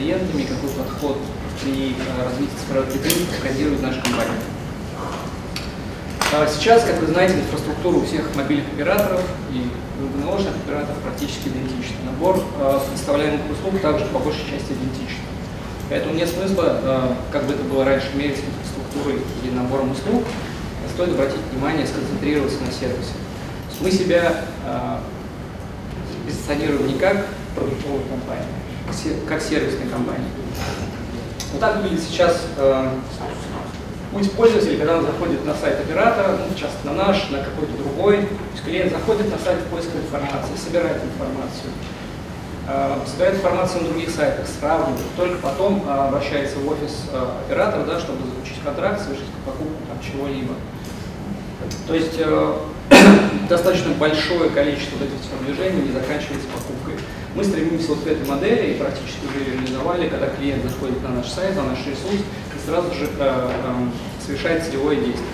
клиентами, какой подход при развитии цифровой предприятий прогнозирует наша компания. Сейчас, как вы знаете, инфраструктура у всех мобильных операторов и ВНОшных операторов практически идентична. Набор представляемых услуг также по большей части идентичен. Поэтому нет смысла, как бы это было раньше, мерить инфраструктурой или набором услуг, стоит обратить внимание, сконцентрироваться на сервисе. Мы себя позиционируем не как продуктовая компания, а как сервисная компания. Вот так выглядит сейчас путь пользователя, когда он заходит на сайт оператора, ну, часто на наш, на какой-то другой. То есть клиент заходит на сайт в поиск информации, собирает информацию, э, собирает информацию на других сайтах, сравнивает, только потом э, обращается в офис э, оператора, да, чтобы заключить контракт, совершить покупку чего-либо. То есть э, достаточно большое количество вот этих движений не заканчивается покупкой. Мы стремимся вот к этой модели и практически уже реализовали, когда клиент заходит на наш сайт, на наш ресурс, сразу же э, э, совершает целевое действие.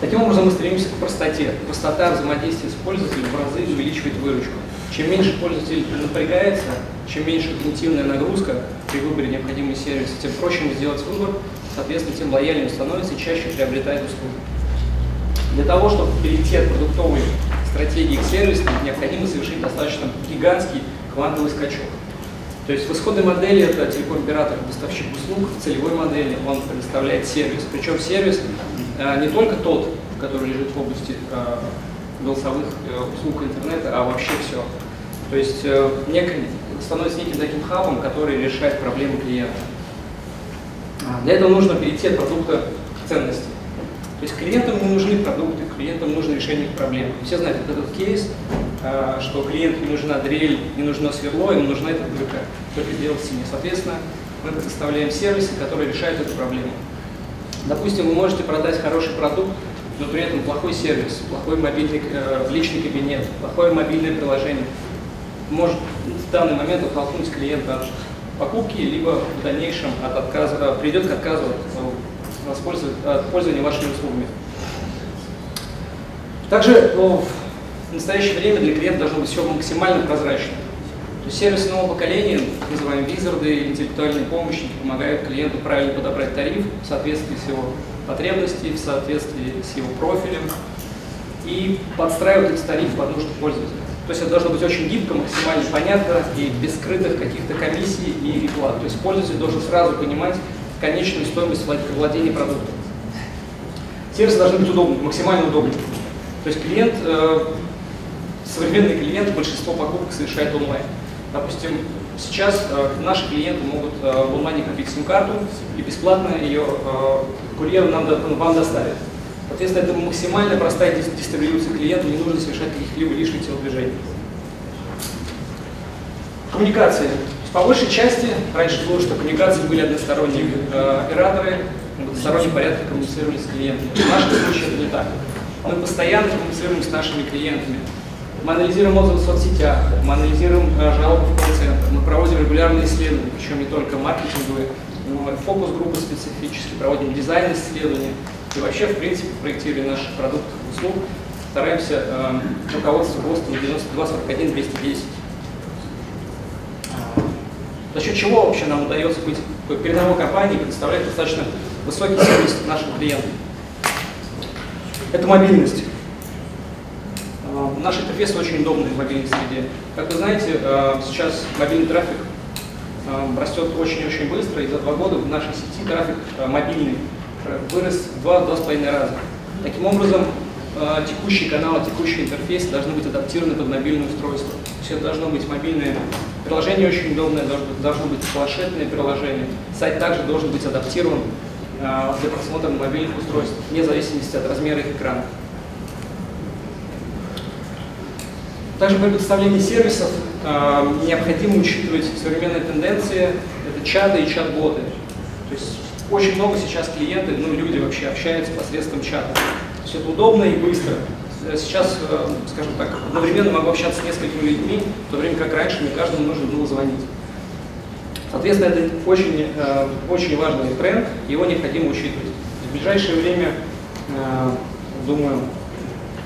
Таким образом, мы стремимся к простоте. Простота взаимодействия с пользователем в разы увеличивает выручку. Чем меньше пользователь напрягается, чем меньше когнитивная нагрузка при выборе необходимого сервиса, тем проще ему сделать выбор, соответственно, тем лояльнее становится и чаще приобретает услуги. Для того, чтобы перейти от продуктовой стратегии к сервисной, необходимо совершить достаточно гигантский квантовый скачок. То есть в исходной модели это телеком-оператор, поставщик услуг, в целевой модели он предоставляет сервис. Причем сервис э, не только тот, который лежит в области э, голосовых э, услуг интернета, а вообще все. То есть э, некий, становится неким таким хабом, который решает проблемы клиента. Для этого нужно перейти от продукта к ценности. То есть клиентам не нужны продукты, клиентам нужно решение их проблем. Все знают этот кейс, а, что клиенту не нужна дрель, не нужно сверло, ему нужна эта дырка, только делать в стене. Соответственно, мы предоставляем сервисы, которые решают эту проблему. Допустим, вы можете продать хороший продукт, но при этом плохой сервис, плохой мобильный э, личный кабинет, плохое мобильное приложение. Может в данный момент оттолкнуть клиента от покупки, либо в дальнейшем от отказа, э, придет к отказу от, от пользования вашими услугами. Также ну, в настоящее время для клиента должно быть все максимально прозрачно. То есть сервисы нового поколения, называемые визарды интеллектуальные помощники, помогают клиенту правильно подобрать тариф в соответствии с его потребностями, в соответствии с его профилем и подстраивают этот тариф под нужды пользователя. То есть это должно быть очень гибко, максимально понятно и без скрытых каких-то комиссий и реклам. То есть пользователь должен сразу понимать конечную стоимость владения продуктом. Сервисы должны быть удобны, максимально удобны. То есть клиент э, современный клиент большинство покупок совершает онлайн. Допустим, сейчас э, наши клиенты могут э, в онлайне купить сим-карту и бесплатно ее э, курьер нам, вам доставит. Соответственно, это максимально простая дистрибьюция клиенту, не нужно совершать каких-либо лишних телодвижений. Коммуникации. По большей части, раньше было, что коммуникации были односторонние. Э, операторы в одностороннем порядке коммуницировали с клиентами. В нашем случае это не так. Мы постоянно коммуницируем с нашими клиентами. Мы анализируем отзывы в соцсетях, мы анализируем э, жалобы в колл-центр, мы проводим регулярные исследования, причем не только маркетинговые, и фокус-группы специфические, проводим дизайн-исследования. И вообще, в принципе, в проектировании наших продуктов и услуг стараемся э, руководствоваться ГОСТом 9241 210. За счет чего вообще нам удается быть передовой компанией и предоставлять достаточно высокий сервис нашим клиентам? Это мобильность. Наш интерфейс очень удобный в мобильной среде. Как вы знаете, э, сейчас мобильный трафик э, растет очень-очень быстро, и за два года в нашей сети трафик мобильный вырос в два-два с половиной раза. Таким образом, текущие каналы, текущий интерфейс должны быть адаптированы под мобильное устройство. Это должно быть мобильное приложение очень удобное, должно быть, планшетное приложение. Сайт также должен быть адаптирован для просмотра мобильных устройствах, вне зависимости от размера их экрана. Также при предоставлении сервисов э, необходимо учитывать современные тенденции, это чаты и чат-боты. То есть очень много сейчас клиенты, ну люди вообще общаются посредством чата. То есть это удобно и быстро. Сейчас, э, скажем так, одновременно могу общаться с несколькими людьми, в то время как раньше мне каждому нужно было звонить. Соответственно, это очень, э, очень важный тренд, его необходимо учитывать. В ближайшее время, э, думаю,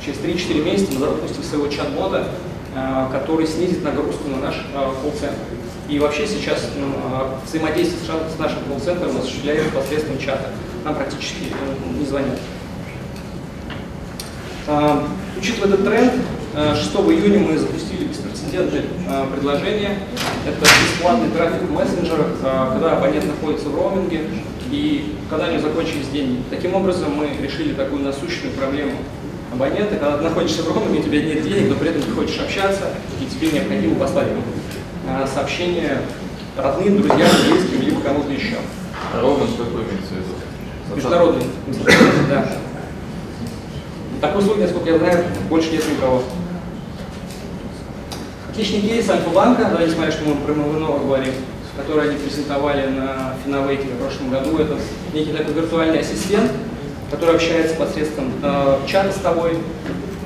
через 3-4 месяца мы запустим своего чат-бота, э, который снизит нагрузку на наш э, колл-центр. И вообще сейчас ну, взаимодействие с нашим колл-центром осуществляется посредством чата. Нам практически э, не звонят. А, учитывая этот тренд, 6 июня мы запустили беспрецедентное предложение. Это бесплатный трафик в мессенджерах, когда абонент находится в роуминге и когда у него закончились деньги. Таким образом, мы решили такую насущную проблему абонента, когда ты находишься в роуминге, у тебя нет денег, но при этом ты хочешь общаться, и тебе необходимо послать а, сообщение родным, друзьям, близким, либо кому-то еще. Роуминг какой имеется в виду? Международный, да. Такой услуги, насколько я знаю, больше нет никого. Отличный кейс Альфа-банка, давайте смотрим, что мы про МВНО говорим, который они презентовали на Финовейте в прошлом году. Это некий такой виртуальный ассистент, который общается посредством э, чата с тобой,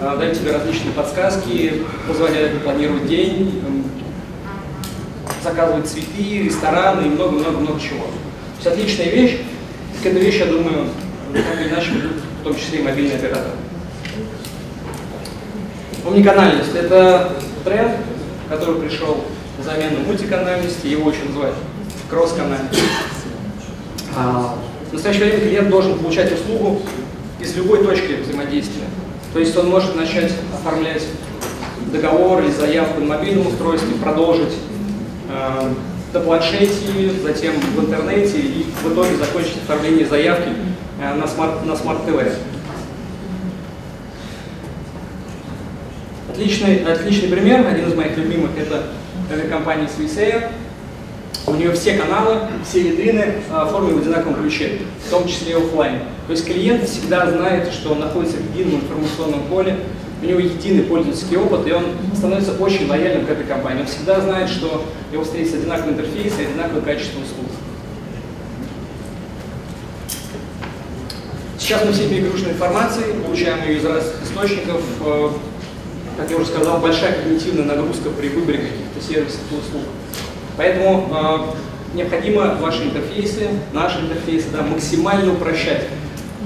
э, дает тебе различные подсказки, позволяет планировать день, э, заказывать цветы, рестораны и много-много-много чего. То есть отличная вещь. К этой вещи, я думаю, так или иначе в том числе и мобильные операторы. Омниканальность – это тренд, который пришел в замену мультиканальности, его еще называют кросс-канальность. А, в настоящее время клиент должен получать услугу из любой точки взаимодействия. То есть он может начать оформлять договор или заявку на мобильном устройстве, продолжить э, на планшете, затем в интернете и в итоге закончить оформление заявки э, на смарт, на смарт. Отличный, отличный пример, один из моих любимых, это авиакомпания Swissair. У нее все каналы, все витрины оформлены в одинаковом ключе, в том числе и офлайн. То есть клиент всегда знает, что он находится в едином информационном поле, у него единый пользовательский опыт, и он становится очень лояльным к этой компании. Он всегда знает, что его встретит одинаковый интерфейс и одинаковое качество услуг. Сейчас мы все перегружены информацией, получаем ее из разных источников, э, как я уже сказал, большая когнитивная нагрузка при выборе каких-то сервисов и услуг. Поэтому э, необходимо ваши интерфейсы, наши интерфейсы да, максимально упрощать.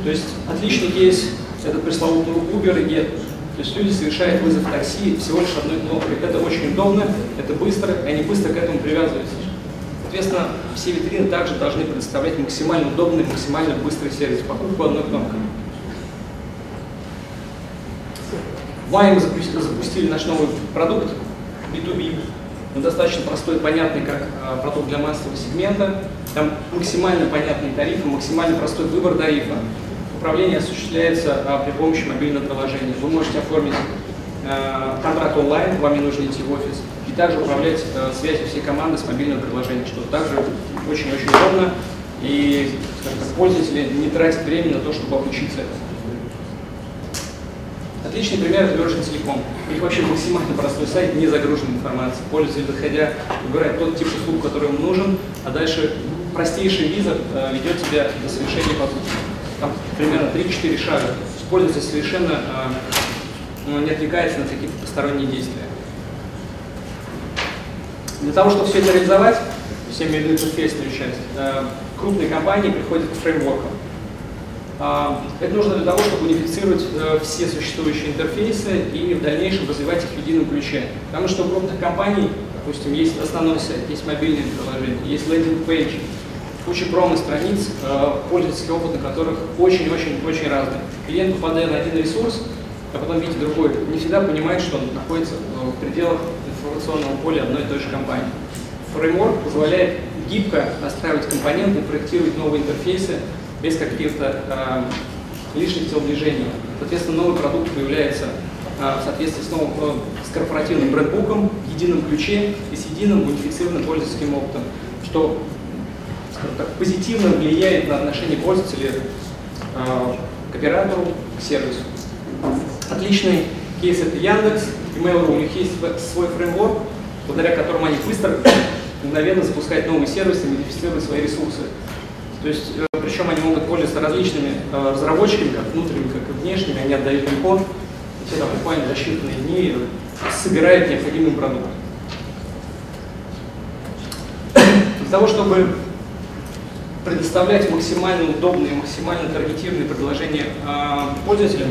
То есть отличный кейс – это пресловутый Uber и Get. То есть люди совершают вызов такси всего лишь одной кнопкой. Это очень удобно, это быстро, и они быстро к этому привязываются. Соответственно, все витрины также должны предоставлять максимально удобный, максимально быстрый сервис, покупку одной кнопкой. В мае мы запустили наш новый продукт B2B. Он достаточно простой понятный, как а, продукт для массового сегмента. Там максимально понятные тарифы, максимально простой выбор тарифа. Управление осуществляется а, при помощи мобильного приложения. Вы можете оформить а, контракт онлайн, вам не нужно идти в офис, и также управлять связью всей команды с мобильным приложением, что также очень-очень удобно, и скажем так, пользователи не тратят время на то, чтобы обучиться. Отличный пример это Virgin Telecom. У них вообще максимально простой сайт, не загружен информацией. Пользователь, заходя, выбирает тот тип услуг, который ему нужен, а дальше простейший визор э, ведет тебя до совершения покупки. Там примерно 3-4 шага. Пользователь совершенно э, не отвлекается на какие-то посторонние действия. Для того, чтобы все это реализовать, все имею в часть, э, крупные компании приходят к фреймворкам. А, это нужно для того, чтобы унифицировать э, все существующие интерфейсы и в дальнейшем развивать их в едином ключе. Потому что у крупных компаний, допустим, есть основной сайт, есть мобильное приложение, есть лендинг-пейдж, куча промо-страниц, э, пользовательский опыт на которых очень-очень-очень разный. Клиент, попадая на один ресурс, а потом видит другой, не всегда понимает, что он находится в пределах информационного поля одной и той же компании. Фреймворк позволяет гибко настраивать компоненты, проектировать новые интерфейсы, без каких-то э, лишних телодвижений. Соответственно, новый продукт появляется э, в соответствии с, новым, э, с корпоративным брендбуком, в едином ключе и с единым унифицированным пользовательским опытом, что так, позитивно влияет на отношение пользователя э, к оператору, к сервису. Отличный кейс это Яндекс, Mail.ru, у них есть свой фреймворк, благодаря которому они быстро, мгновенно запускают новые сервисы, модифицируют свои ресурсы. То есть, э, причем они могут пользоваться различными э, разработчиками, как внутренними, так и внешними, они отдают им код, и те там буквально за считанные дни собирают необходимый продукт. Для того, чтобы предоставлять максимально удобные, максимально таргетированные предложения э, пользователям,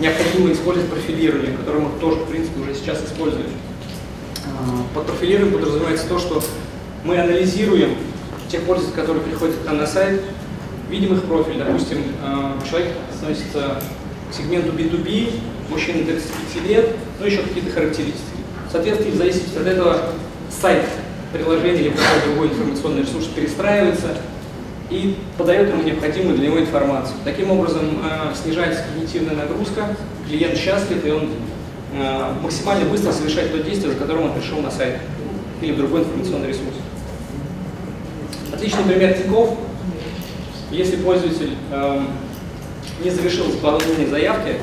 необходимо использовать профилирование, которое мы тоже, в принципе, уже сейчас используем. Под профилированием подразумевается то, что мы анализируем тех пользователей, которые приходят к нам на сайт, видим их профиль, допустим, э, человек относится к сегменту B2B, мужчина 35 лет, ну еще какие-то характеристики. Соответственно, в зависимости от этого сайт, приложение или какой-то другой информационный ресурс перестраивается и подает ему необходимую для него информацию. Таким образом, э, снижается когнитивная нагрузка, клиент счастлив, и он э, максимально быстро совершает то действие, за которым он пришел на сайт или в другой информационный ресурс. Отличный пример Тинькофф. Если пользователь эм, не завершил заполнение заявки,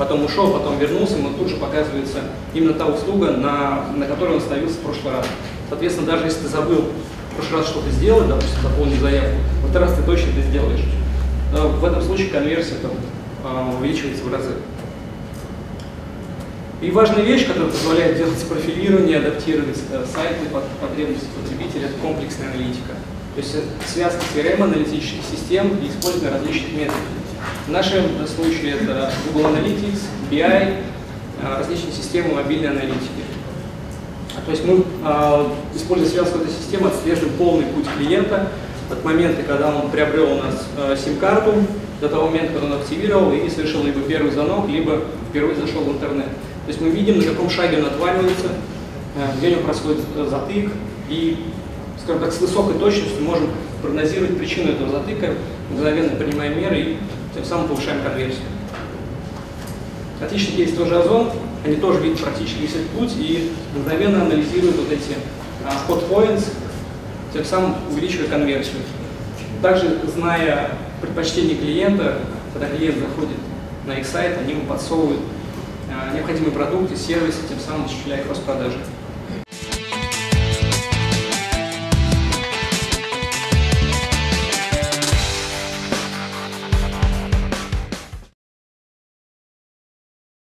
потом ушел, потом вернулся, ему тут же показывается именно та услуга, на, на которой он остановился в прошлый раз. Соответственно, даже если ты забыл в прошлый раз что-то сделать, допустим, заполнить заявку, во второй раз ты точно это сделаешь. Но в этом случае конверсия там, э, увеличивается в разы. И важная вещь, которая позволяет делать профилирование, адаптировать э, сайты под потребности потребителя, это комплексная аналитика. То есть связка CRM-аналитических систем и использование различных методов. В нашем случае это Google Analytics, BI, э, различные системы мобильной аналитики. То есть мы, э, используя связку этой системы, отслеживаем полный путь клиента от момента, когда он приобрел у нас э, сим-карту, до того момента, когда он активировал и совершил либо первый звонок, либо впервые зашел в интернет. То есть мы видим, на каком шаге он отваливается, где у него происходит затык, и, скажем так, с высокой точностью можем прогнозировать причину этого затыка, мгновенно принимаем меры и тем самым повышаем конверсию. Отличный кейс тоже Озон, они тоже видят практически весь этот путь и мгновенно анализируют вот эти uh, hot points, тем самым увеличивая конверсию. Также, зная предпочтения клиента, когда клиент заходит на их сайт, они ему подсовывают uh, необходимые продукты, сервисы, тем самым осуществляя их распродажи.